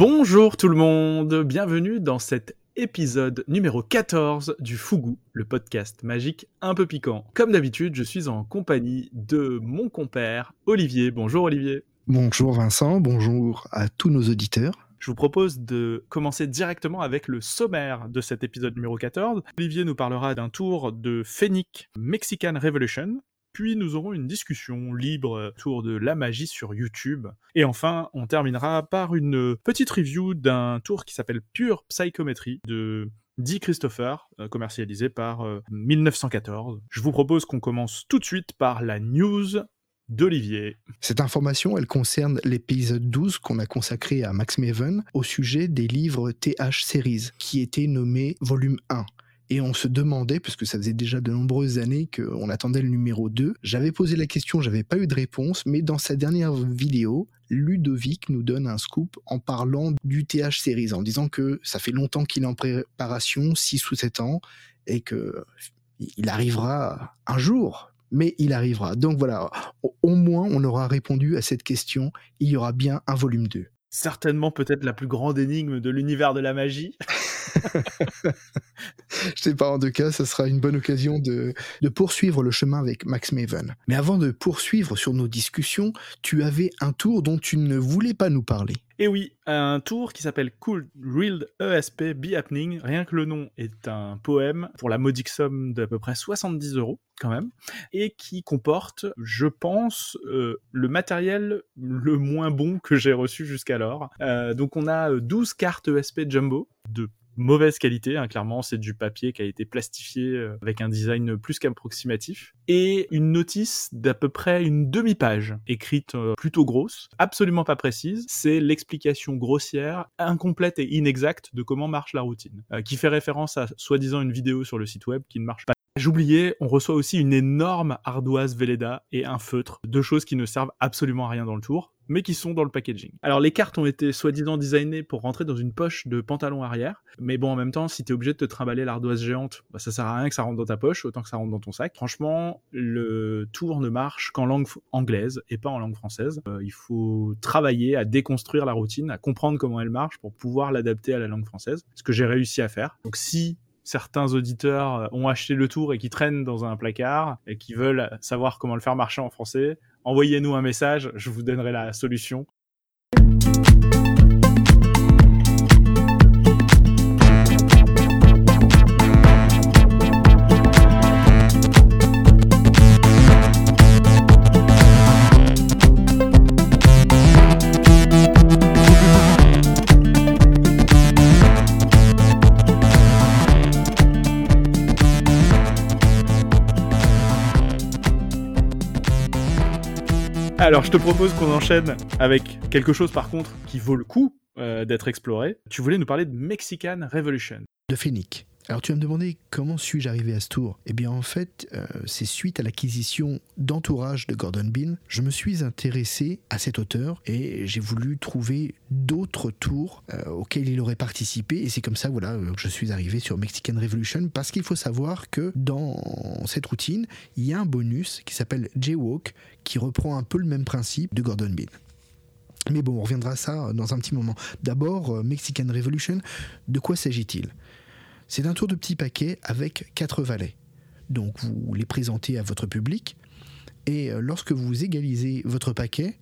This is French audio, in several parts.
Bonjour tout le monde, bienvenue dans cet épisode numéro 14 du Fougou, le podcast magique un peu piquant. Comme d'habitude, je suis en compagnie de mon compère Olivier. Bonjour Olivier. Bonjour Vincent, bonjour à tous nos auditeurs. Je vous propose de commencer directement avec le sommaire de cet épisode numéro 14. Olivier nous parlera d'un tour de Fennec Mexican Revolution, puis nous aurons une discussion libre autour de la magie sur YouTube. Et enfin, on terminera par une petite review d'un tour qui s'appelle Pure Psychometry de Dick Christopher, euh, commercialisé par 1914. Euh, Je vous propose qu'on commence tout de suite par la news d'Olivier. Cette information, elle concerne l'épisode 12 qu'on a consacré à Max Maven au sujet des livres TH Series, qui était nommé volume 1. Et on se demandait, puisque ça faisait déjà de nombreuses années qu'on attendait le numéro 2, j'avais posé la question, j'avais pas eu de réponse, mais dans sa dernière vidéo, Ludovic nous donne un scoop en parlant du TH Series, en disant que ça fait longtemps qu'il est en préparation, 6 ou 7 ans, et que il arrivera un jour, mais il arrivera. Donc voilà, au moins on aura répondu à cette question, il y aura bien un volume 2. Certainement peut-être la plus grande énigme de l'univers de la magie. Je sais pas, en tout cas, ça sera une bonne occasion de, de, poursuivre le chemin avec Max Maven. Mais avant de poursuivre sur nos discussions, tu avais un tour dont tu ne voulais pas nous parler. Et oui, un tour qui s'appelle Cool Real ESP Be Happening. Rien que le nom est un poème pour la modique somme d'à peu près 70 euros quand même, et qui comporte, je pense, euh, le matériel le moins bon que j'ai reçu jusqu'alors. Euh, donc on a 12 cartes ESP Jumbo de mauvaise qualité, hein, clairement c'est du papier qui a été plastifié euh, avec un design plus qu'approximatif, et une notice d'à peu près une demi-page, écrite euh, plutôt grosse, absolument pas précise, c'est l'explication grossière, incomplète et inexacte de comment marche la routine, euh, qui fait référence à soi-disant une vidéo sur le site web qui ne marche pas. J'oubliais, on reçoit aussi une énorme ardoise Velleda et un feutre, deux choses qui ne servent absolument à rien dans le tour mais qui sont dans le packaging. Alors les cartes ont été soi-disant designées pour rentrer dans une poche de pantalon arrière, mais bon en même temps si t'es obligé de te trimballer l'ardoise géante, bah, ça sert à rien que ça rentre dans ta poche, autant que ça rentre dans ton sac. Franchement, le tour ne marche qu'en langue anglaise et pas en langue française. Euh, il faut travailler à déconstruire la routine, à comprendre comment elle marche pour pouvoir l'adapter à la langue française, ce que j'ai réussi à faire. Donc si certains auditeurs ont acheté le tour et qui traînent dans un placard et qui veulent savoir comment le faire marcher en français, envoyez-nous un message, je vous donnerai la solution. Alors, je te propose qu'on enchaîne avec quelque chose par contre qui vaut le coup euh, d'être exploré. Tu voulais nous parler de Mexican Revolution. De Phoenix. Alors tu vas me demander comment suis-je arrivé à ce tour? Eh bien en fait, euh, c'est suite à l'acquisition d'entourage de Gordon Bean, je me suis intéressé à cet auteur et j'ai voulu trouver d'autres tours euh, auxquels il aurait participé. Et c'est comme ça voilà que je suis arrivé sur Mexican Revolution. Parce qu'il faut savoir que dans cette routine, il y a un bonus qui s'appelle Jaywalk qui reprend un peu le même principe de Gordon Bean. Mais bon, on reviendra à ça dans un petit moment. D'abord, euh, Mexican Revolution, de quoi s'agit-il? C'est un tour de petit paquet avec quatre valets. Donc vous les présentez à votre public et euh, lorsque vous égalisez votre paquet,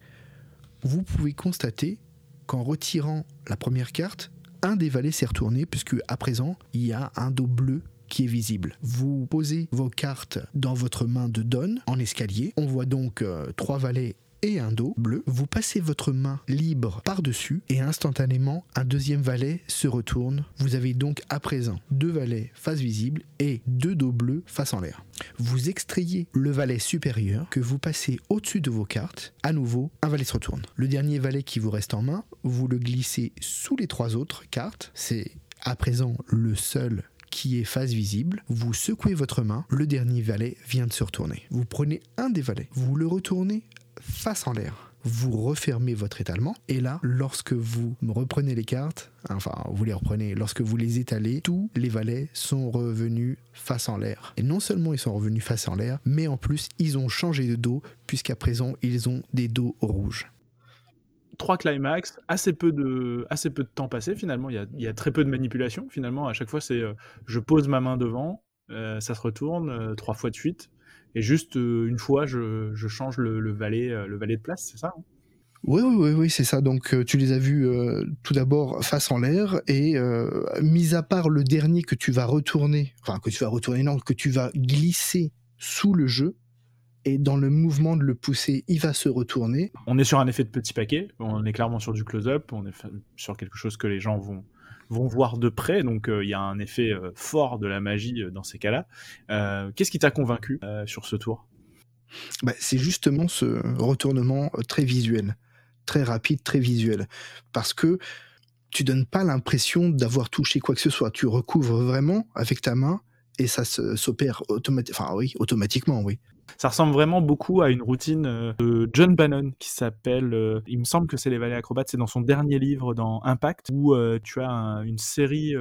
vous pouvez constater qu'en retirant la première carte, un des valets s'est retourné puisque à présent il y a un dos bleu qui est visible. Vous posez vos cartes dans votre main de donne en escalier. On voit donc euh, trois valets et un dos bleu, vous passez votre main libre par-dessus et instantanément un deuxième valet se retourne. Vous avez donc à présent deux valets face visible et deux dos bleus face en l'air. Vous extrayez le valet supérieur que vous passez au-dessus de vos cartes. À nouveau, un valet se retourne. Le dernier valet qui vous reste en main, vous le glissez sous les trois autres cartes. C'est à présent le seul qui est face visible, vous secouez votre main, le dernier valet vient de se retourner. Vous prenez un des valets, vous le retournez face en l'air. Vous refermez votre étalement et là, lorsque vous reprenez les cartes, enfin vous les reprenez, lorsque vous les étalez, tous les valets sont revenus face en l'air. Et non seulement ils sont revenus face en l'air, mais en plus ils ont changé de dos puisqu'à présent ils ont des dos rouges. trois climax, assez peu de, assez peu de temps passé finalement. Il y a, il y a très peu de manipulation finalement. À chaque fois, c'est je pose ma main devant, ça se retourne trois fois de suite, et juste une fois, je, je change le, le, valet, le valet de place, c'est ça hein? Oui, oui, oui, oui c'est ça. Donc, tu les as vus tout d'abord face en l'air et mis à part le dernier que tu vas retourner, enfin que tu vas retourner, non, que tu vas glisser sous le jeu, et dans le mouvement de le pousser, il va se retourner. On est sur un effet de petit paquet, on est clairement sur du close-up, on est sur quelque chose que les gens vont, vont voir de près, donc euh, il y a un effet euh, fort de la magie euh, dans ces cas-là. Qu'est-ce qui t'a convaincu sur ce tour? Bah, C'est justement ce retournement très visuel, très rapide, très visuel, parce que tu donnes pas l'impression d'avoir touché quoi que ce soit, tu recouvres vraiment avec ta main et ça s'opère oui, automatiquement, oui. Ça ressemble vraiment beaucoup à une routine euh, de John Bannon qui s'appelle, euh, il me semble que c'est les vallées acrobates, c'est dans son dernier livre dans Impact où euh, tu as une série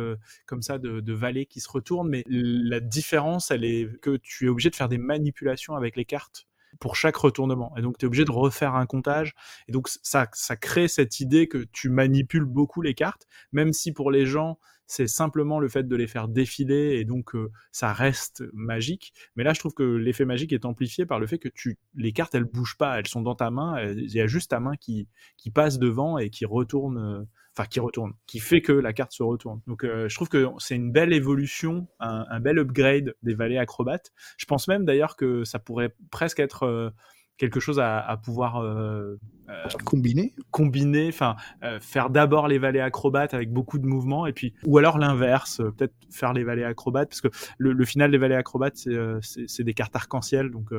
comme ça de, de vallées qui se retournent, mais la différence, elle est que tu es obligé de faire des manipulations avec les cartes pour chaque retournement. Et donc, tu es obligé de refaire un comptage. Et donc, ça, ça crée cette idée que tu manipules beaucoup les cartes, même si pour les gens, c'est simplement le fait de les faire défiler et donc euh, ça reste magique. Mais là, je trouve que l'effet magique est amplifié par le fait que tu, les cartes, elles bougent pas, elles sont dans ta main. Il y a juste ta main qui, qui passe devant et qui retourne, euh, enfin qui retourne, qui fait que la carte se retourne. Donc, euh, je trouve que c'est une belle évolution, un, bel upgrade des vallées acrobates. Je pense même d'ailleurs que ça pourrait presque être quelque chose à, à pouvoir euh, euh, combiner. combiner enfin euh, faire d'abord les vallées acrobates avec beaucoup de mouvements et puis ou alors l'inverse euh, peut-être faire les vallées acrobates parce que le, le final des vallées acrobates c'est des cartes arc-en-ciel donc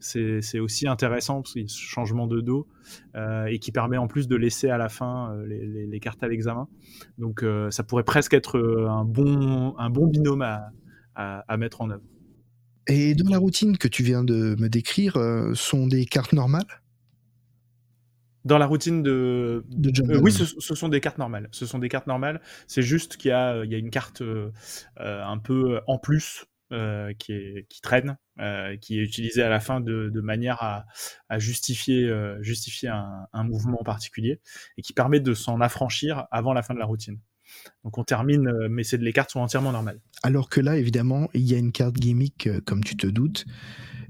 c'est c'est aussi intéressant parce qu'il y a ce changement de dos et qui permet en plus de laisser à la fin les, les, les cartes à l'examen. Donc ça pourrait presque être un bon un bon binôme à, à, à mettre en œuvre. Et dans la routine que tu viens de me décrire, sont des cartes normales? Dans la routine de, de euh, oui, ce, ce, sont des cartes normales. Ce sont des cartes normales. C'est juste qu'il y a, il y a une carte euh, un peu en plus euh, qui, est, qui traîne, euh, qui est utilisée à la fin de, de manière à, à justifier, justifier un, un, mouvement particulier et qui permet de s'en affranchir avant la fin de la routine. Donc on termine, euh, mais c'est les cartes sont entièrement normales. Alors que là, évidemment, il y a une carte gimmick, euh, comme tu te doutes.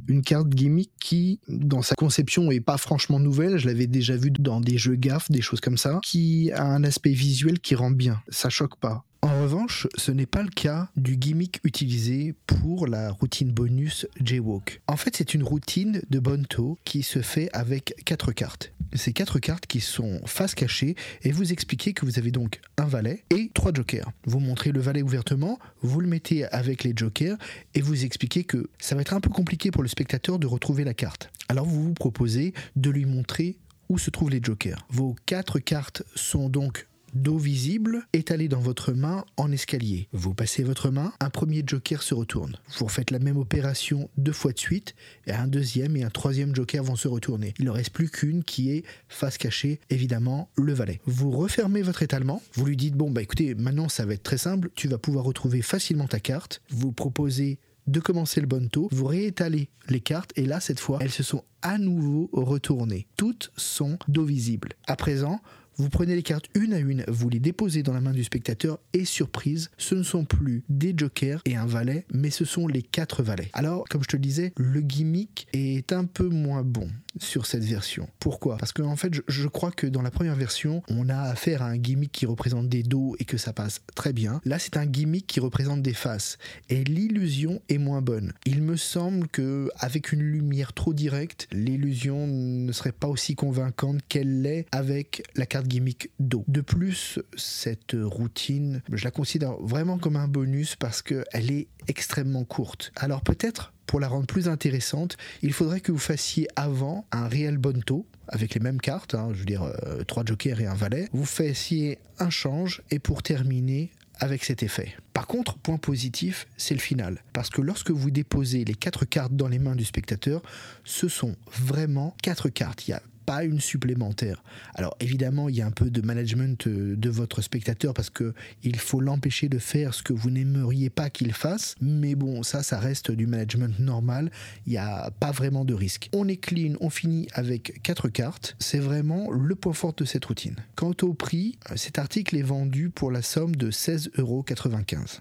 Une carte gimmick qui, dans sa conception, est pas franchement nouvelle. Je l'avais déjà vu dans des jeux gaffes, des choses comme ça, qui a un aspect visuel qui rend bien. Ça choque pas. En revanche, ce n'est pas le cas du gimmick utilisé pour la routine bonus Jaywalk. En fait, c'est une routine de Bonto qui se fait avec quatre cartes. Ces quatre cartes qui sont face cachée et vous expliquez que vous avez donc un valet et trois jokers. Vous montrez le valet ouvertement, vous le mettez avec les jokers et vous expliquez que ça va être un peu compliqué pour le spectateur de retrouver la carte. Alors vous vous proposez de lui montrer où se trouvent les jokers. Vos quatre cartes sont donc dos visible étalé dans votre main en escalier. Vous passez votre main, un premier joker se retourne. Vous refaites la même opération deux fois de suite, et un deuxième et un troisième joker vont se retourner. Il ne reste plus qu'une qui est face cachée, évidemment, le valet. Vous refermez votre étalement, vous lui dites, bon bah écoutez, maintenant ça va être très simple, tu vas pouvoir retrouver facilement ta carte, vous proposez de commencer le bon taux, vous réétalez les cartes et là, cette fois, elles se sont à nouveau retournées. Toutes sont dos visibles. À présent, vous prenez les cartes une à une, vous les déposez dans la main du spectateur et surprise, ce ne sont plus des jokers et un valet, mais ce sont les quatre valets. Alors, comme je te le disais, le gimmick est un peu moins bon sur cette version. Pourquoi? Parce qu'en en fait, je, crois que dans la première version, on a affaire à un gimmick qui représente des dos et que ça passe très bien. Là, c'est un gimmick qui représente des faces et l'illusion est moins bonne. Il me semble que avec une lumière trop directe, l'illusion ne serait pas aussi convaincante qu'elle l'est avec la carte gimmick dos. De plus, cette routine, je la considère vraiment comme un bonus parce qu'elle est extrêmement courte. Alors peut-être pour la rendre plus intéressante, il faudrait que vous fassiez avant un réel bonto avec les mêmes cartes, hein, je veux dire euh, trois jokers et un valet. Vous fassiez un change et pour terminer avec cet effet. Par contre, point positif, c'est le final. Parce que lorsque vous déposez les quatre cartes dans les mains du spectateur, ce sont vraiment quatre cartes. Pas une supplémentaire. Alors évidemment, il y a un peu de management euh, de votre spectateur parce que il faut l'empêcher de faire ce que vous n'aimeriez pas qu'il fasse. Mais bon, ça, ça reste du management normal. Il n'y a pas vraiment de risque. On est clean, on finit avec quatre cartes. C'est vraiment le point fort de cette routine. Quant au prix, euh, cet article est vendu pour la somme de 16,95 euros.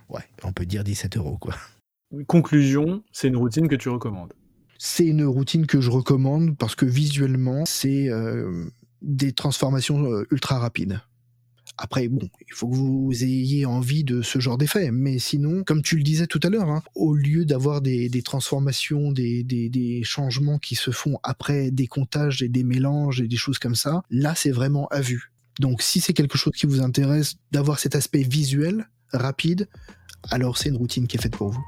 Ouais, on peut dire 17 euros quoi. Conclusion, c'est une routine que tu recommandes. C'est une routine que je recommande parce que visuellement, c'est euh, des transformations euh, ultra rapides. Après, bon, il faut que vous ayez envie de ce genre d'effet. Mais sinon, comme tu le disais tout à l'heure, hein, au lieu d'avoir des, transformations, des, des, changements qui se font après des comptages et des mélanges et des choses comme ça, là, c'est vraiment à vue. Donc, si c'est quelque chose qui vous intéresse d'avoir cet aspect visuel, rapide, alors c'est une routine qui est faite pour vous.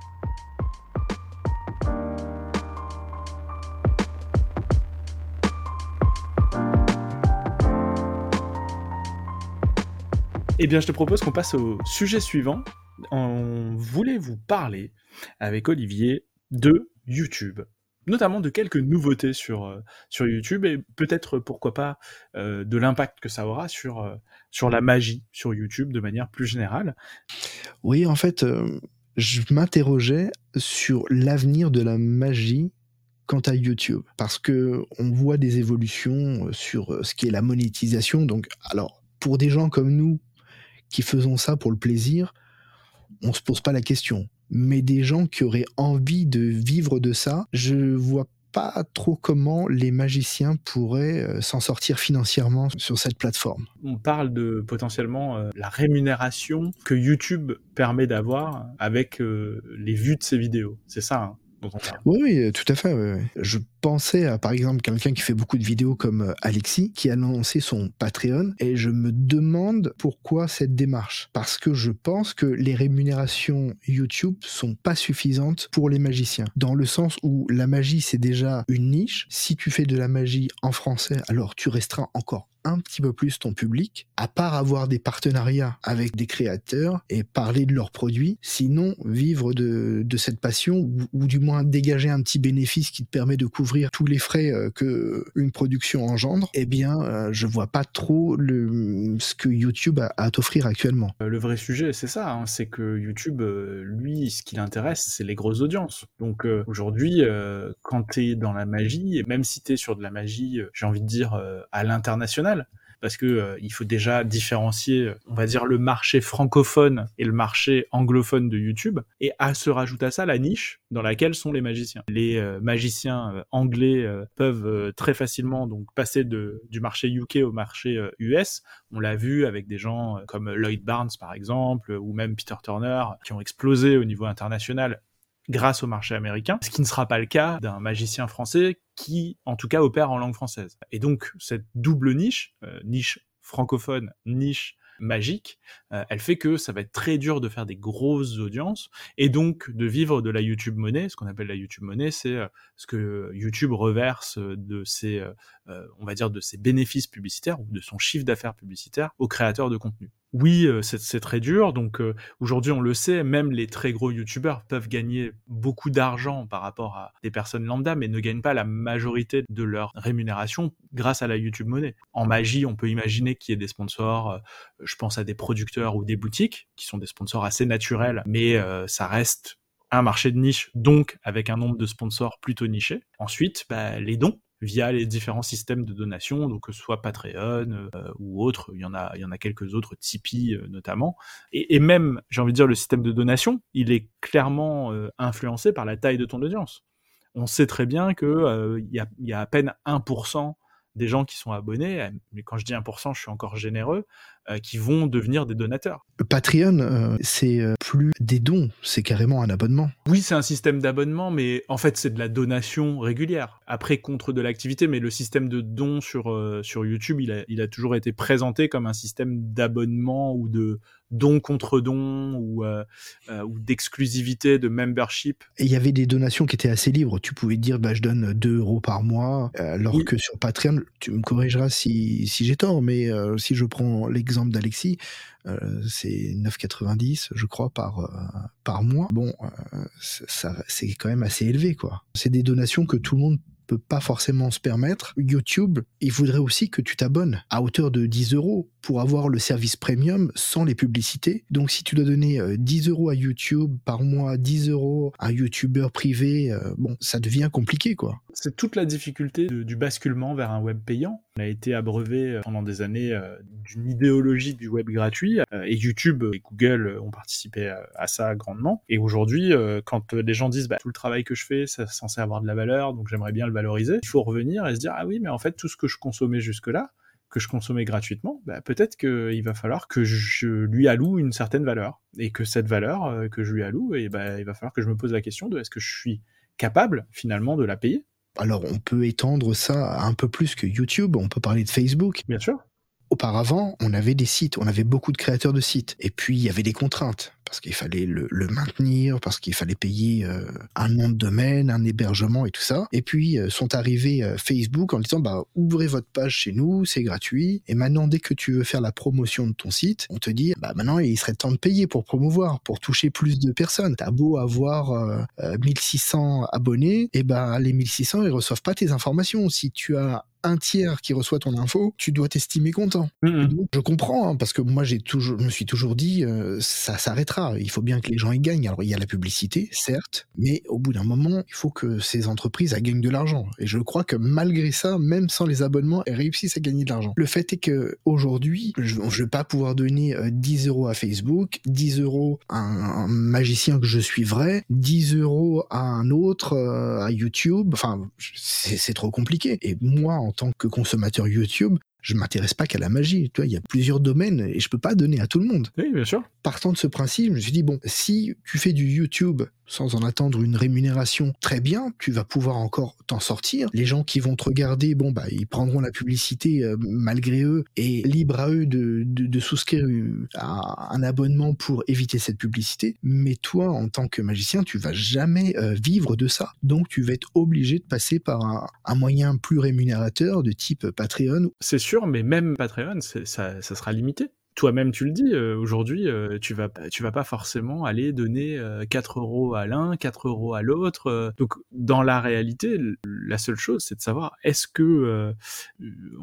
Eh bien, je te propose qu'on passe au sujet suivant. On voulait vous parler avec Olivier de YouTube, notamment de quelques nouveautés sur, euh, sur YouTube et peut-être, pourquoi pas, euh, de l'impact que ça aura sur, euh, sur la magie sur YouTube de manière plus générale. Oui, en fait, je m'interrogeais sur l'avenir de la magie quant à YouTube parce que on voit des évolutions sur ce qui est la monétisation donc alors pour des gens comme nous qui faisons ça pour le plaisir, on se pose pas la question. Mais des gens qui auraient envie de vivre de ça, je vois pas trop comment les magiciens pourraient euh, s'en sortir financièrement sur cette plateforme. On parle de potentiellement euh, la rémunération que YouTube permet d'avoir avec euh, les vues de ses vidéos. C'est ça. Hein oui, oui, tout à fait. Je pensais à, par exemple, quelqu'un qui fait beaucoup de vidéos comme euh, Alexis, qui a lancé son Patreon, et je me demande pourquoi cette démarche. Parce que je pense que les rémunérations YouTube sont pas suffisantes pour les magiciens. Dans le sens où la magie, c'est déjà une niche. Si tu fais de la magie en français, alors tu restreins encore un petit peu plus ton public, à part avoir des partenariats avec des créateurs et parler de leurs produits, sinon vivre de, de cette passion ou, du moins dégager un petit bénéfice qui te permet de couvrir tous les frais euh, que une production engendre, eh bien, euh, je vois pas trop ce que YouTube a à t'offrir actuellement. Euh, le vrai sujet, c'est ça, hein, c'est que YouTube, lui, ce qui l'intéresse, c'est les grosses audiences. Donc aujourd'hui, quand tu es dans la magie, et même si tu es sur de la magie, j'ai envie de dire à l'international, parce que euh, il faut déjà différencier, on va dire, le marché francophone et le marché anglophone de YouTube, et à se rajoute à ça la niche dans laquelle sont les magiciens. Les euh, magiciens euh, anglais peuvent très facilement donc passer du marché UK au marché US. On l'a vu avec des gens comme Lloyd Barnes par exemple, ou même Peter Turner, qui ont explosé au niveau international grâce au marché américain, ce qui ne sera pas le cas d'un magicien français qui, en tout cas, opère en langue française. Et donc, cette double niche, euh, niche francophone, niche magique, euh, elle fait que ça va être très dur de faire des grosses audiences et donc de vivre de la YouTube monnaie. Ce qu'on appelle la YouTube monnaie, c'est euh, ce que YouTube reverse de ses, on va dire, de ses bénéfices publicitaires ou de son chiffre d'affaires publicitaire aux créateurs de contenu oui, euh, c'est très dur. Donc euh, aujourd'hui, on le sait, même les très gros youtubeurs peuvent gagner beaucoup d'argent par rapport à des personnes lambda, mais ne gagnent pas la majorité de leur rémunération grâce à la YouTube monnaie. En magie, on peut imaginer qu'il y ait des sponsors. Euh, je pense à des producteurs ou des boutiques qui sont des sponsors assez naturels, mais ça reste un marché de niche, donc avec un nombre de sponsors plutôt niché. Ensuite, bah, les dons via les différents systèmes de donation, donc que ce soit Patreon euh, ou autre, il y en a, il y en a quelques autres, Tipeee euh, notamment. Et, même, j'ai envie de dire, le système de donation, il est clairement euh, influencé par la taille de ton audience. On sait très bien que il y a, y, a, à peine 1% des gens qui sont abonnés, mais quand je dis 1%, je suis encore généreux, qui vont devenir des donateurs. Patreon, c'est plus des dons, c'est carrément un abonnement. Oui, c'est un système d'abonnement, mais en fait, c'est de la donation régulière. Après, contre de l'activité, mais le système de dons sur, sur YouTube, il a, il a toujours été présenté comme un système d'abonnement ou de don contre don ou, ou d'exclusivité, de membership. Et il y avait des donations qui étaient assez libres. Tu pouvais dire, bah, je donne 2 euros par mois, alors que sur Patreon, tu me corrigeras si, si j'ai tort, mais si je prends l'exemple exemple d'Alexis, euh, c'est 9,90 je crois par euh, par mois. Bon, euh, ça c'est quand même assez élevé quoi. C'est des donations que tout le monde peut pas forcément se permettre. YouTube, il voudrait aussi que tu t'abonnes à hauteur de 10 euros pour avoir le service premium sans les publicités. Donc si tu dois donner 10 euh, euros à YouTube par mois, 10 euros à un YouTuber privé, euh, bon, ça devient compliqué quoi. C'est toute la difficulté du basculement vers un web payant. On a été abreuvé euh, pendant des années d'une idéologie du web gratuit et YouTube et Google ont participé à ça grandement. Et aujourd'hui, quand les gens disent bah, tout le travail que je fais, c'est censé avoir de la valeur, donc j'aimerais bien le il faut revenir et se dire ah oui, mais en fait tout ce que je consommais jusque-là, que je consommais gratuitement, bah, peut-être qu'il va falloir que je lui alloue une certaine valeur. Et que cette valeur euh, que je lui alloue, et bah, il va falloir que je me pose la question de est-ce que je suis capable finalement de la payer? Alors on peut étendre ça un peu plus que YouTube, on peut parler de Facebook. Bien sûr. Auparavant, on avait des sites, on avait beaucoup de créateurs de sites, et puis il y avait des contraintes parce qu'il fallait le, maintenir, parce qu'il fallait payer euh, un nom de domaine, un hébergement et tout ça. Et puis euh, sont arrivés euh, Facebook en disant bah ouvrez votre page chez nous, c'est gratuit. Et maintenant dès que tu veux faire la promotion de ton site, on te dit bah maintenant il serait temps de payer pour promouvoir, pour toucher plus de personnes. T'as beau avoir 1600 abonnés, et ben les 1600 ils reçoivent pas tes informations. Si tu as un tiers qui reçoit ton info, tu dois t'estimer content. Je comprends, hein, parce que moi j'ai toujours, je me suis toujours dit, ça s'arrêtera il faut bien que les gens y gagnent. Alors il y a la publicité, certes, mais au bout d'un moment, il faut que ces entreprises gagnent de l'argent. Et je crois que malgré ça, même sans les abonnements, elles réussissent à gagner de l'argent. Le fait est que aujourd'hui, je ne vais pas pouvoir donner 10 euh, euros à Facebook, 10 euros à un, magicien que je suivrai, 10 euros à un autre, euh, à YouTube. Enfin, c'est trop compliqué. Et moi, en tant que consommateur YouTube, je m'intéresse pas qu'à la magie. Tu vois, il y a plusieurs domaines et je peux pas donner à tout le monde. Oui, bien sûr. Partant de ce principe, je me suis dit bon, si tu fais du YouTube sans en attendre une rémunération, très bien, tu vas pouvoir encore t'en sortir. Les gens qui vont te regarder, bon bah ils prendront la publicité euh, malgré eux et libre à eux de, souscrire à un abonnement pour éviter cette publicité. Mais toi, en tant que magicien, tu vas jamais euh, vivre de ça. Donc tu vas être obligé de passer par un, un moyen plus rémunérateur de type Patreon. C'est sûr mais même Patreon, ça, ça sera limité toi-même tu le dis, euh, aujourd'hui euh, tu vas tu vas pas forcément aller donner 4 euh, euros à l'un, 4 euros à l'autre. donc dans la réalité, la seule chose c'est de savoir est-ce que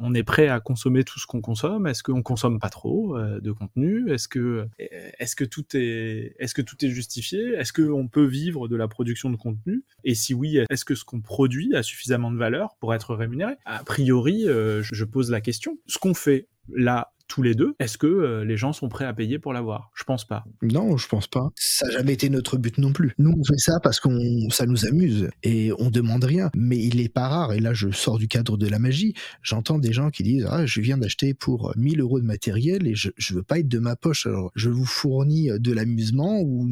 on est prêt à consommer tout ce qu'on consomme, est-ce qu'on consomme pas trop de contenu, est-ce que est-ce que tout est est-ce que tout est justifié, est-ce qu'on peut vivre de la production de contenu? Et si oui, est-ce que ce qu'on produit a suffisamment de valeur pour être rémunéré? A priori, je pose la question. Ce qu'on fait là tous les deux, est-ce que euh, les gens sont prêts à payer pour l'avoir? Je pense pas. Non, je pense pas. Ça n'a jamais été notre but non plus. Nous, on fait ça parce qu'on ça nous amuse et on demande rien. Mais il est pas rare, et là je sors du cadre de la magie, j'entends des gens qui disent Ah, je viens d'acheter pour 1000 euros de matériel et je, je veux pas être de ma poche. Alors, je vous fournis de l'amusement ou,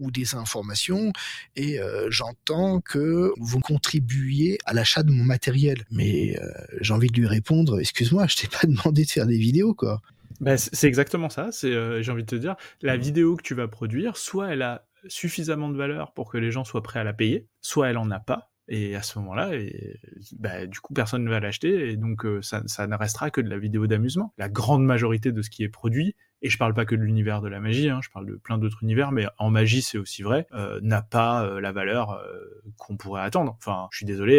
ou, des informations et euh, j'entends que vous contribuez à l'achat de mon matériel. Mais euh, j'ai envie de lui répondre Excuse-moi, je t'ai pas demandé de faire des vidéos quoi. Bah, c'est exactement ça. C'est, euh, j'ai envie de te dire, la vidéo que tu vas produire, soit elle a suffisamment de valeur pour que les gens soient prêts à la payer, soit elle en a pas. Et à ce moment-là, bah, du coup, personne ne va l'acheter, et donc euh, ça, ça ne restera que de la vidéo d'amusement. La grande majorité de ce qui est produit et je parle pas que de l'univers de la magie, hein, je parle de plein d'autres univers, mais en magie c'est aussi vrai, euh, n'a pas euh, la valeur euh, qu'on pourrait attendre. Enfin, je suis désolé,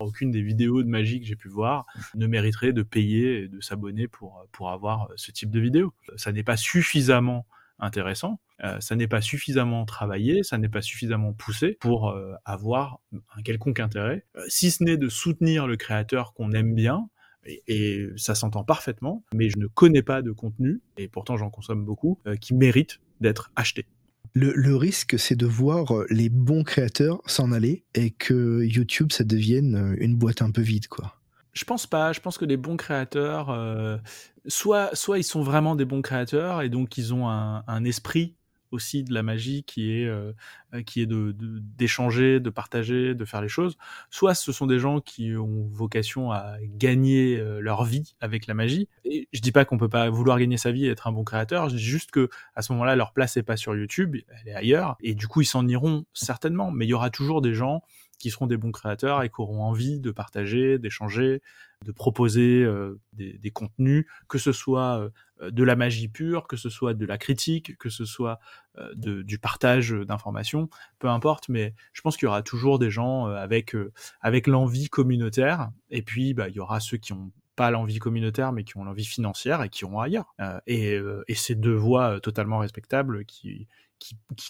aucune des vidéos de magie que j'ai pu voir ne mériterait de payer et de s'abonner pour pour avoir ce type de vidéo. Ça n'est pas suffisamment intéressant, ça n'est pas suffisamment travaillé, ça n'est pas suffisamment poussé pour avoir un quelconque intérêt, si ce n'est de soutenir le créateur qu'on aime bien, et, ça s'entend parfaitement, mais je ne connais pas de contenu, et pourtant j'en consomme beaucoup, euh, qui mérite d'être acheté. Le, risque, c'est de voir euh, les bons créateurs s'en aller et que YouTube, ça devienne euh, une boîte un peu vide, quoi. Je pense pas. Je pense que les bons créateurs, soit, soit ils sont vraiment des bons créateurs et donc ils ont un, un esprit aussi de la magie qui est euh, euh, qui est de d'échanger, de, partager, de faire les choses. Soit ce sont des gens qui ont vocation à gagner euh, leur vie avec la magie. Et je dis pas qu'on peut pas vouloir gagner sa vie et être un bon créateur. Je dis juste que à ce moment-là, leur place est pas sur YouTube, elle est ailleurs. Et du coup, ils s'en iront certainement. Mais il y aura toujours des gens qui seront des bons créateurs et qui auront envie de partager, d'échanger, de proposer euh, des, contenus, que ce soit euh, de la magie pure, que ce soit de la critique, que ce soit euh, du partage d'informations, peu importe, mais je pense qu'il y aura toujours des gens avec, avec l'envie communautaire, et puis bah, il y aura ceux qui ont pas l'envie communautaire, mais qui ont l'envie financière et qui ont ailleurs. et, ces deux voies totalement respectables qui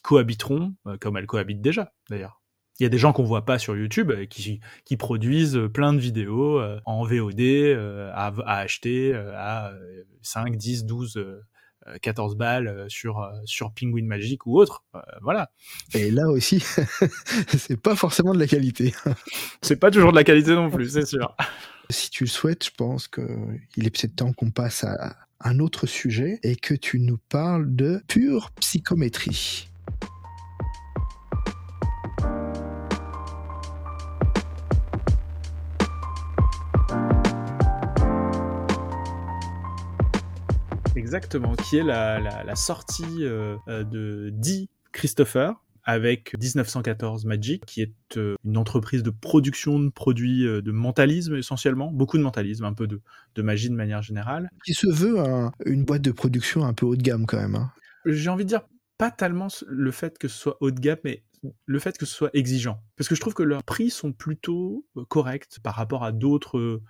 cohabiteront, comme elles cohabitent déjà d'ailleurs. Il y a des gens qu'on voit pas sur YouTube euh, qui, qui produisent plein de vidéos euh, en VOD euh, à, à, acheter à 5, 10, 12, 14 balles sur, sur Penguin Magic ou autre. voilà. Et là aussi, c'est pas forcément de la qualité. c'est pas toujours de la qualité non plus, c'est sûr. Si tu le souhaites, je pense qu'il est peut-être temps qu'on passe à un autre sujet et que tu nous parles de pure psychométrie. Exactement, qui est la, la, sortie euh, euh, de Dee Christopher avec 1914 Magic, qui est euh, une entreprise de production de produits de mentalisme essentiellement, beaucoup de mentalisme, un peu de, de magie de manière générale. Qui se veut une boîte de production un peu haut de gamme quand même. Hein. J'ai envie de dire pas tellement le fait que ce soit haut de gamme, mais le fait que ce soit exigeant. Parce que je trouve que leurs prix sont plutôt corrects par rapport à d'autres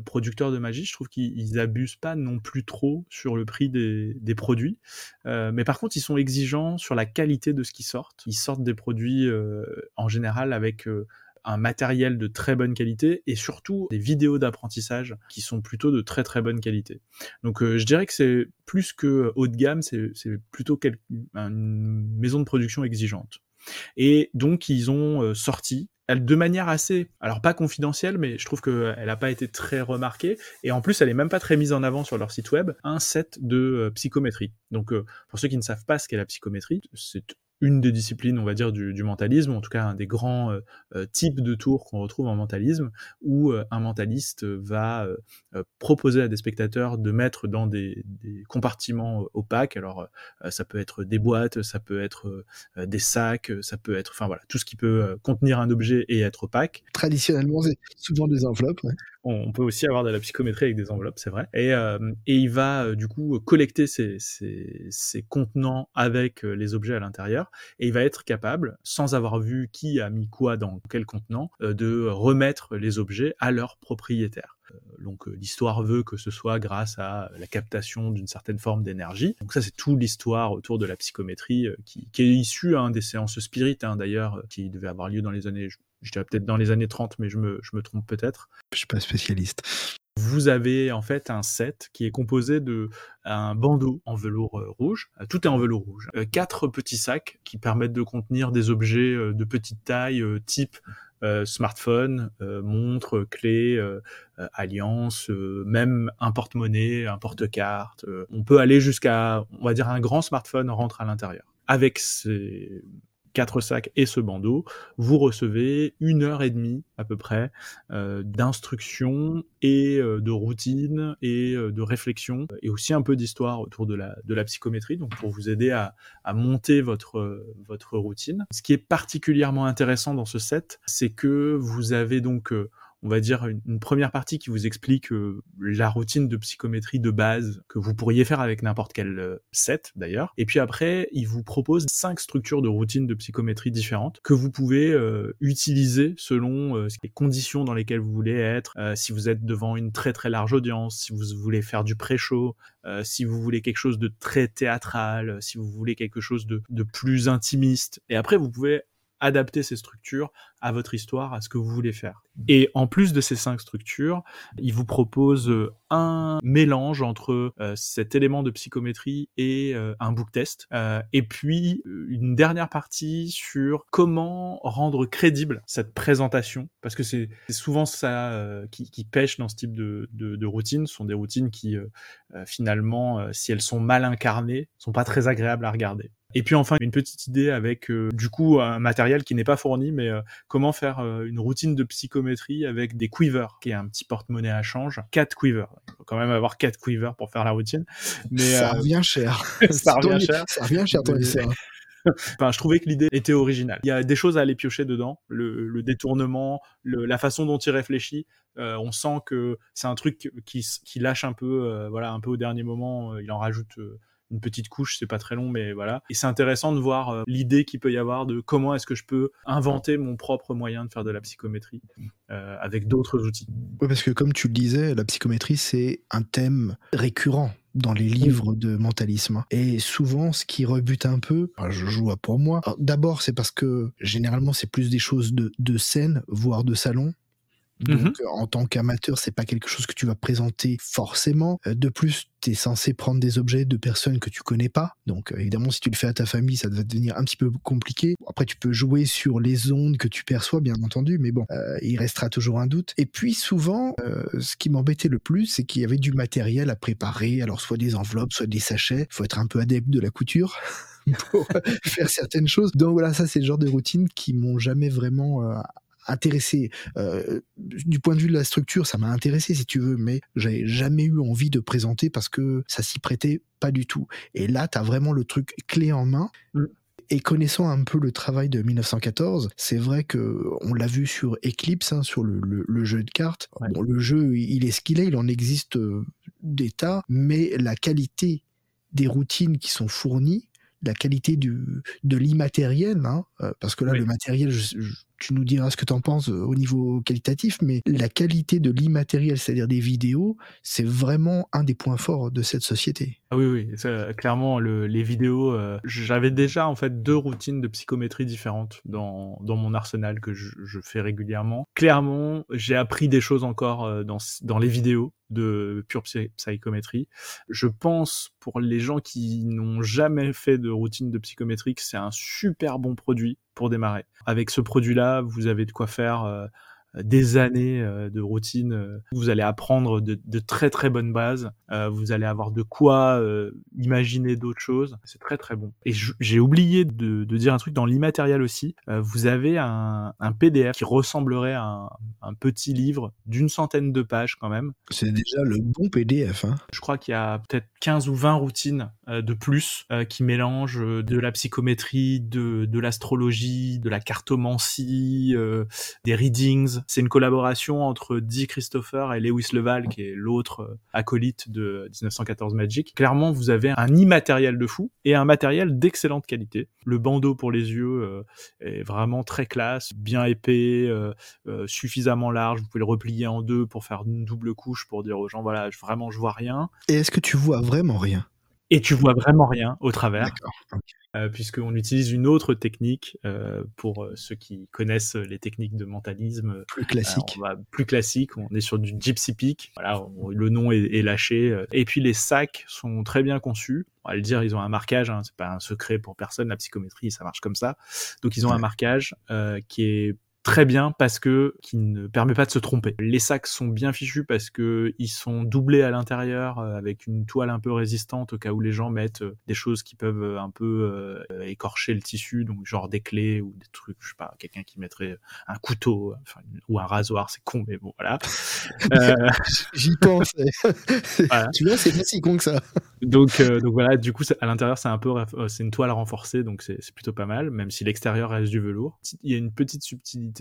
producteurs de magie, je trouve qu'ils abusent pas non plus trop sur le prix des, produits. Euh, mais par contre, ils sont exigeants sur la qualité de ce qu'ils sortent. Ils sortent des produits euh, en général avec euh, un matériel de très bonne qualité et surtout des vidéos d'apprentissage qui sont plutôt de très très bonne qualité. Donc euh, je dirais que c'est plus que haut de gamme, c'est plutôt une maison de production exigeante. Et donc ils ont sorti de manière assez, alors pas confidentielle, mais je trouve qu'elle n'a pas été très remarquée. Et en plus, elle est même pas très mise en avant sur leur site web, un set de euh, psychométrie. Donc, euh, pour ceux qui ne savent pas ce qu'est la psychométrie, c'est une des disciplines, on va dire, du, mentalisme, en tout cas un des grands euh, euh, types de tours qu'on retrouve en mentalisme, où euh, un mentaliste va proposer à des spectateurs de mettre dans des, compartiments opaques. Alors, ça peut être des boîtes, ça peut être des sacs, ça peut être, enfin voilà, tout ce qui peut contenir un objet et être opaque. Traditionnellement, c'est souvent des enveloppes. On peut aussi avoir de la psychométrie avec des enveloppes, c'est vrai. Et, euh, et il va euh, du coup collecter ces, contenants avec euh, les objets à l'intérieur, et il va être capable, sans avoir vu qui a mis quoi dans quel contenant, de remettre les objets à leur propriétaire. Donc l'histoire veut que ce soit grâce à la captation d'une certaine forme d'énergie. Donc ça c'est toute l'histoire autour de la psychométrie qui, qui, est issue hein, des séances spirit hein, d'ailleurs qui devait avoir lieu dans les années je dirais peut-être dans les années 30, mais je me, je me trompe peut-être. Je suis pas spécialiste. Vous avez en fait un set qui est composé de un bandeau en velours euh, rouge. Euh, tout est en velours rouge. Euh, quatre petits sacs qui permettent de contenir des objets de petite taille, type smartphone, montre, clé, alliance, même un porte-monnaie, un porte-carte. on peut aller jusqu'à, on va dire, un grand smartphone rentre à l'intérieur. Avec ces quatre sacs et ce bandeau, vous recevez une heure et demie à peu près euh, d'instruction et euh, de routine et euh, de réflexion et aussi un peu d'histoire autour de la, psychométrie, donc pour vous aider à, à monter votre, votre routine. Ce qui est particulièrement intéressant dans ce set, c'est que vous avez donc on va dire, une, première partie qui vous explique euh, la routine de psychométrie de base que vous pourriez faire avec n'importe quel euh, set d'ailleurs. Et puis après, il vous propose cinq structures de routine de psychométrie différentes que vous pouvez euh, utiliser selon les conditions dans lesquelles vous voulez être. si vous êtes devant une très très large audience, si vous voulez faire du pré-show, si vous voulez quelque chose de très théâtral, si vous voulez quelque chose de, de plus intimiste. Et après, vous pouvez adapter ces structures à votre histoire, à ce que vous voulez faire. Et en plus de ces cinq structures, il vous propose euh, un mélange entre euh, cet élément de psychométrie et euh, un book test, et puis une dernière partie sur comment rendre crédible cette présentation, parce que c'est souvent ça qui, qui, pêche dans ce type de, de, de routines. Ce sont des routines qui, finalement, si elles sont mal incarnées, sont pas très agréables à regarder. Et puis enfin une petite idée avec du coup un matériel qui n'est pas fourni, mais comment faire euh, une routine de psychométrie avec des quivers, qui est un petit porte-monnaie à change. Quatre quivers. Il faut quand même avoir quatre quivers pour faire la routine. Mais ça euh, revient cher. ça revient cher. Ça revient cher ton enfin, je trouvais que l'idée était originale. Il y a des choses à aller piocher dedans, le, le détournement, le, la façon dont il réfléchit. Euh, on sent que c'est un truc qui, qui lâche un peu, euh, voilà, un peu au dernier moment. il en rajoute une petite couche, c'est pas très long, mais voilà. Et c'est intéressant de voir euh, l'idée qu'il peut y avoir de comment est-ce que je peux inventer mon propre moyen de faire de la psychométrie euh, avec d'autres outils. Oui, parce que comme tu le disais, la psychométrie, c'est un thème récurrent dans les livres de mentalisme. Et souvent, ce qui rebute un peu, je joue à pour moi, d'abord c'est parce que généralement c'est plus des choses de, de scène, voire de salon, donc, mmh en tant qu'amateur, c'est pas quelque chose que tu vas présenter forcément. Euh, de plus, tu es censé prendre des objets de personnes que tu connais pas. Donc, euh, évidemment, si tu le fais à ta famille, ça va devenir un petit peu compliqué. Après, tu peux jouer sur les ondes que tu perçois, bien entendu, mais bon, euh, il restera toujours un doute. Et puis, souvent, ce qui m'embêtait le plus, c'est qu'il y avait du matériel à préparer. Alors, soit des enveloppes, soit des sachets. Faut être un peu adepte de la couture. pour faire certaines choses. Donc voilà, ça c'est le genre de routine qui m'ont jamais vraiment intéressé. Euh, du point de vue de la structure, ça m'a intéressé si tu veux, mais j'avais jamais eu envie de présenter parce que ça s'y prêtait pas du tout. Et là, tu as vraiment le truc clé en main. Mm. Et connaissant un peu le travail de 1914, c'est vrai que on l'a vu sur Eclipse, hein, sur le, le, jeu de cartes. Bon, le jeu, il est ce qu'il est, il en existe euh, des tas, mais la qualité des routines qui sont fournies, la qualité du, de l'immatériel, hein, euh, parce que là, le matériel, je, tu nous diras ce que tu en penses euh, au niveau qualitatif, mais la qualité de l'immatériel, c'est-à-dire des vidéos, c'est vraiment un des points forts de cette société. Ah oui, oui, clairement, le, les vidéos, euh, j'avais déjà en fait deux routines de psychométrie différentes dans, dans mon arsenal que je, je fais régulièrement. Clairement, j'ai appris des choses encore dans, dans les vidéos de pure psychométrie. Je pense pour les gens qui n'ont jamais fait de routine de psychométrie c'est un super bon produit pour démarrer. Avec ce produit-là, vous avez de quoi faire euh, des années euh, de routine. Euh, vous allez apprendre de, de très très bonnes bases. Euh, vous allez avoir de quoi imaginer d'autres choses. C'est très très bon. Et j'ai oublié de, de, dire un truc dans l'immatériel aussi. vous avez un, un, PDF qui ressemblerait à un, un petit livre d'une centaine de pages quand même. C'est déjà le bon PDF. Hein. Je crois qu'il y a peut-être 15 ou 20 routines de plus qui mélangent de la psychométrie, de, de l'astrologie, de la cartomancie, des readings, c'est une collaboration entre Dee Christopher et Lewis Leval, qui est l'autre euh, acolyte de 1914 Magic. Clairement, vous avez un immatériel de fou et un matériel d'excellente qualité. Le bandeau pour les yeux euh, est vraiment très classe, bien épais, euh, suffisamment large. Vous pouvez le replier en deux pour faire une double couche pour dire aux gens voilà, vraiment je vois rien. Et est-ce que tu vois vraiment rien? Et tu vois vraiment rien au travers. Euh, puisqu'on utilise une autre technique euh, pour euh, ceux qui connaissent les techniques de mentalisme plus classique. on va plus classique, on est sur du gypsy peak. Voilà, le nom est, lâché. Et puis les sacs sont très bien conçus. On va le dire, ils ont un marquage. Hein, c'est pas un secret pour personne. La psychométrie, ça marche comme ça. Donc ils ont un marquage qui est très bien parce que qui ne permet pas de se tromper. Les sacs sont bien fichus parce que ils sont doublés à l'intérieur euh, avec une toile un peu résistante au cas où les gens mettent euh, des choses qui peuvent euh, un peu écorcher le tissu, donc genre des clés ou des trucs, je sais pas, quelqu'un qui mettrait un couteau enfin, ou un rasoir, c'est con mais bon voilà. J'y pense. Tu vois, c'est pas si con que ça. donc donc voilà, du coup à l'intérieur c'est un peu c'est une toile renforcée donc c'est plutôt pas mal, même si l'extérieur reste du velours. Il y a une petite subtilité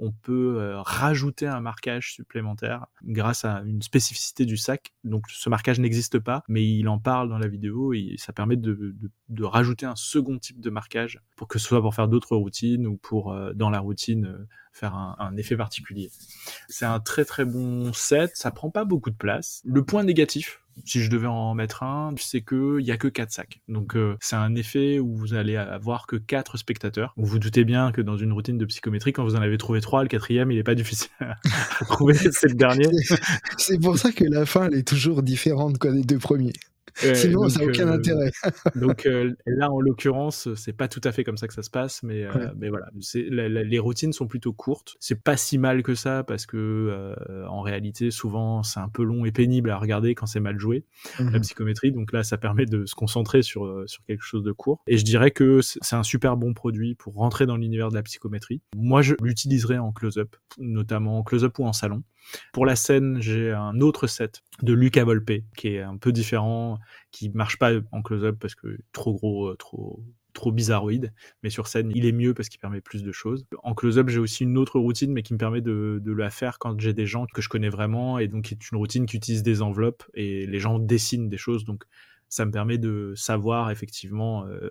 on peut euh, rajouter un marquage supplémentaire grâce à une spécificité du sac. Donc ce marquage n'existe pas, mais il en parle dans la vidéo et ça permet de, rajouter un second type de marquage pour que ce soit pour faire d'autres routines ou pour euh, dans la routine euh, faire un, effet particulier. C'est un très très bon set, ça prend pas beaucoup de place. Le point négatif, si je devais en mettre un, c'est que il y a que quatre sacs. Donc euh, c'est un effet où vous allez avoir que quatre spectateurs. Vous vous doutez bien que dans une routine de psychométrie, quand vous en avez trouvé trois, le quatrième, il est pas difficile à trouver, c'est le. C'est pour ça que la fin, elle est toujours différente quoi, des deux premiers. Sinon, ça n'a aucun euh, intérêt. donc euh, là, en l'occurrence, c'est pas tout à fait comme ça que ça se passe, mais, euh, mais voilà, les routines sont plutôt courtes. C'est pas si mal que ça parce que en réalité, souvent, c'est un peu long et pénible à regarder quand c'est mal joué la mhm. psychométrie. Donc là, ça permet de se concentrer sur sur quelque chose de court. Et je dirais que c'est un super bon produit pour rentrer dans l'univers de la psychométrie. Moi, je l'utiliserai en close-up, notamment en close-up ou en salon. Pour la scène, j'ai un autre set de Luca Volpe qui est un peu différent, qui marche pas en close-up parce que trop gros, euh, trop trop bizarroïde, mais sur scène, il est mieux parce qu'il permet plus de choses. En close-up, j'ai aussi une autre routine, mais qui me permet de, la faire quand j'ai des gens que je connais vraiment, et donc qui est une routine qui utilise des enveloppes, et les gens dessinent des choses, donc ça me permet de savoir effectivement euh,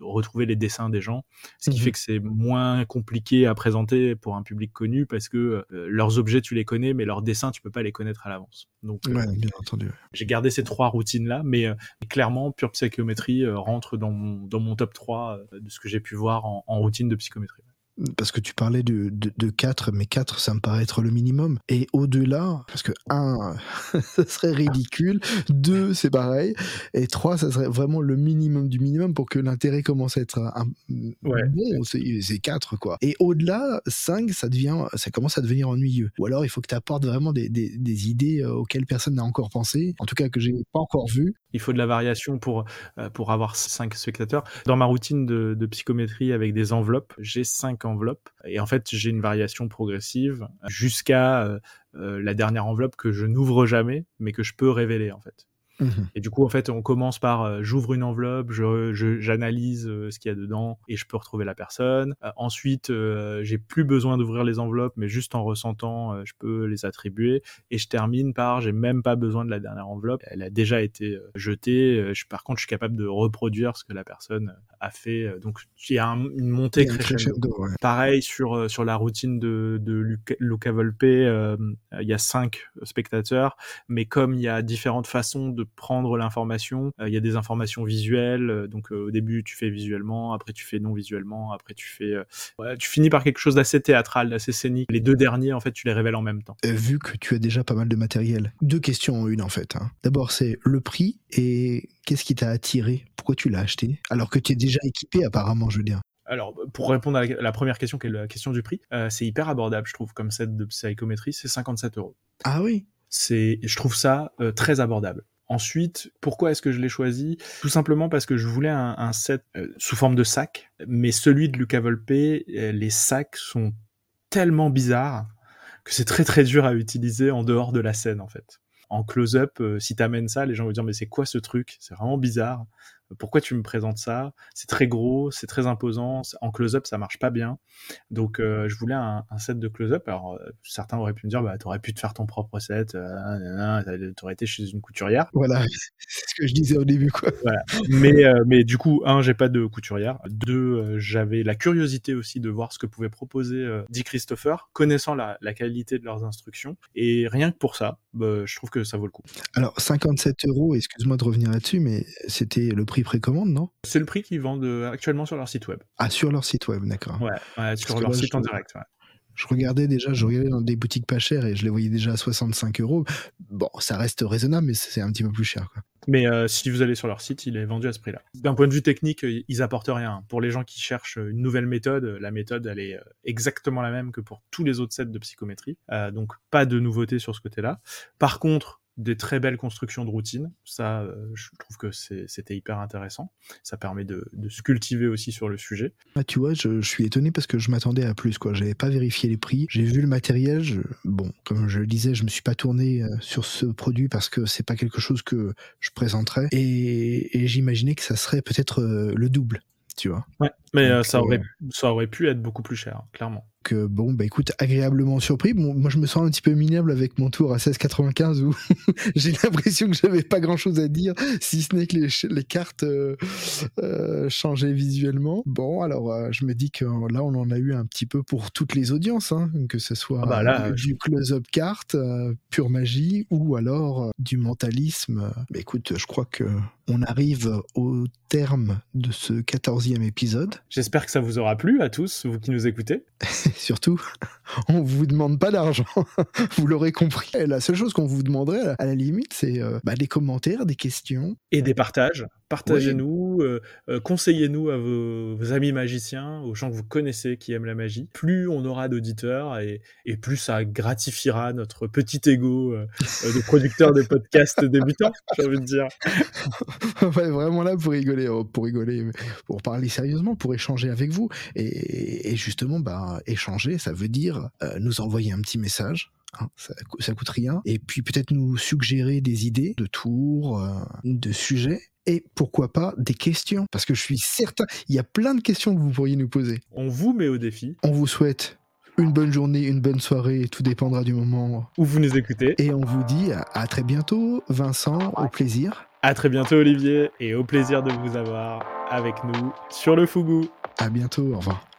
retrouver les dessins des gens, ce qui Mhm. fait que c'est moins compliqué à présenter pour un public connu parce que euh, leurs objets tu les connais, mais leurs dessins tu peux pas les connaître à l'avance. Donc euh, bien entendu. j'ai gardé ces trois routines là, mais euh, clairement pure psychométrie rentre dans mon dans mon top 3 euh, de ce que j'ai pu voir en, en routine de psychométrie. Parce que tu parlais de, de, de 4, mais 4, ça me paraît être le minimum. Et au-delà, parce que 1, ça serait ridicule. 2, c'est pareil. Et 3, ça serait vraiment le minimum du minimum pour que l'intérêt commence à être un, Ouais. bon. C'est c'est 4, quoi. Et au-delà, 5, ça, devient, ça commence à devenir ennuyeux. Ou alors, il faut que tu apportes vraiment des, des, des idées euh, auxquelles personne n'a encore pensé. En tout cas, que j'ai pas encore vu. Il faut de la variation pour, euh, pour avoir cinq spectateurs. Dans ma routine de, de psychométrie avec des enveloppes, j'ai cinq enveloppes. Et en fait, j'ai une variation progressive jusqu'à euh, euh, la dernière enveloppe que je n'ouvre jamais, mais que je peux révéler, en fait. Mhm. Et du coup, en fait, on commence par euh, j'ouvre une enveloppe, je, je- j'analyse euh, ce qu'il y a dedans et je peux retrouver la personne. Euh, ensuite, euh, j'ai plus besoin d'ouvrir les enveloppes, mais juste en ressentant, euh, je peux les attribuer. Et je termine par j'ai même pas besoin de la dernière enveloppe, elle a déjà été euh, jetée. Euh, Je, par contre, je suis capable de reproduire ce que la personne a fait. Euh, Donc, il y a un- une montée un crescendo. ouais. Pareil sur sur la routine de de Luca, Luca Volpe, euh, il y a cinq spectateurs, mais comme il y a différentes façons de prendre l'information, euh, il y a des informations visuelles. euh, donc euh, au début tu fais visuellement, après tu fais non visuellement, après tu fais, tu finis par quelque chose d'assez théâtral, d'assez scénique. Les deux derniers en fait tu les révèles en même temps. Vu que tu as déjà pas mal de matériel. Deux questions en une en fait. hein. D'abord c'est le prix et qu'est-ce qui t'a attiré? Pourquoi tu l'as acheté? Alors que tu es déjà équipé apparemment, je veux dire. Alors, pour répondre à la, la première question, qui est la question du prix, euh, c'est hyper abordable, je trouve, comme set de psychométrie, c'est 57 euros. Ah oui c'est je trouve ça euh, très abordable. Ensuite, pourquoi est-ce que je l'ai choisi? Tout simplement parce que je voulais un, set euh, sous forme de sac, mais celui de Luca Volpe, euh, les sacs sont tellement bizarres que c'est très très dur à utiliser en dehors de la scène en fait. En close-up, euh, si t'amènes ça, les gens vont dire mais c'est quoi ce truc? C'est vraiment bizarre. Pourquoi tu me présentes ça? C'est très gros, c'est très imposant. En close-up, ça marche pas bien. Donc, euh, je voulais un, un set de close-up. Alors, euh, certains auraient pu me dire, bah, t'aurais pu te faire ton propre set. Euh, t'aurais été chez une couturière. Voilà, c'est ce que je disais au début quoi. Voilà. Mais, euh, mais du coup, un, j'ai pas de couturière. Deux, j'avais la curiosité aussi de voir ce que pouvait proposer Dick Christopher, connaissant la, la qualité de leurs instructions. Et rien que pour ça, bah, je trouve que ça vaut le coup. Alors 57 euros, excuse-moi de revenir là-dessus, mais c'était le prix précommande, non? C'est le prix qu'ils vendent euh, actuellement sur leur site web. Ah sur leur site web, d'accord. Ouais, ouais sur leur là, site je- en direct. ouais. Je regardais déjà, je regardais dans des boutiques pas chères et je les voyais déjà à 65 euros. Bon, ça reste raisonnable, mais c'est un petit peu plus cher. Quoi. Mais euh, si vous allez sur leur site, il est vendu à ce prix-là. D'un point de vue technique, ils apportent rien. Pour les gens qui cherchent une nouvelle méthode, la méthode, elle est euh, exactement la même que pour tous les autres sets de psychométrie. Euh, donc, pas de nouveauté sur ce côté-là. Par contre, des très belles constructions de routine. Ça, euh, je trouve que c'était hyper intéressant. Ça permet de, de se cultiver aussi sur le sujet. Ah, tu vois, je, je suis étonné parce que je m'attendais à plus. quoi. J'avais pas vérifié les prix. J'ai vu le matériel. je- Bon, comme je le disais, je me suis pas tourné euh, sur ce produit parce que c'est pas quelque chose que je présenterais. Et, et j'imaginais que ça serait peut-être euh, le double, tu vois. Ouais. Mais Donc, ça, euh, aurait, ça aurait pu être beaucoup plus cher, clairement. Que bon bah écoute agréablement surpris. Bon, moi je me sens un petit peu minable avec mon tour à 16,95 où j'ai l'impression que j'avais pas grand chose à dire si ce n'est que les, les cartes euh, euh, changeaient visuellement. Bon alors euh, je me dis que euh, là on en a eu un petit peu pour toutes les audiences hein, que ce soit Ah bah là, du close-up carte pure magie ou alors du mentalisme. Bah, écoute je crois que on arrive au terme de ce 14e épisode J'espère que ça vous aura plu à tous, vous qui nous écoutez. Surtout, on vous demande pas d'argent. vous l'aurez compris. Et la seule chose qu'on vous demanderait, à la- à la limite, c'est euh, bah, des commentaires, des questions. et des partages. Partagez-nous, euh, euh, conseillez-nous à vos, vos amis magiciens, aux gens que vous connaissez qui aiment la magie. Plus on aura d'auditeurs et, et plus ça gratifiera notre petit ego euh, euh, de producteur de podcasts débutants, j'ai envie de dire. ouais, vraiment là pour rigoler, oh, pour rigoler, pour parler sérieusement, pour échanger avec vous. Et, et justement, bah, échanger, ça veut dire euh, nous envoyer un petit message. hein, ça, ça coûte rien. Et puis peut-être nous suggérer des idées de tours, euh, de sujets. Et pourquoi pas des questions, parce que je suis certain, il y a plein de questions que vous pourriez nous poser. On vous met au défi. On vous souhaite une bonne journée, une bonne soirée, tout dépendra du moment où vous nous écoutez. Et on vous dit à très bientôt, Vincent, au plaisir. À très bientôt, Olivier, et au plaisir de vous avoir avec nous sur le Fougou. À bientôt, au revoir.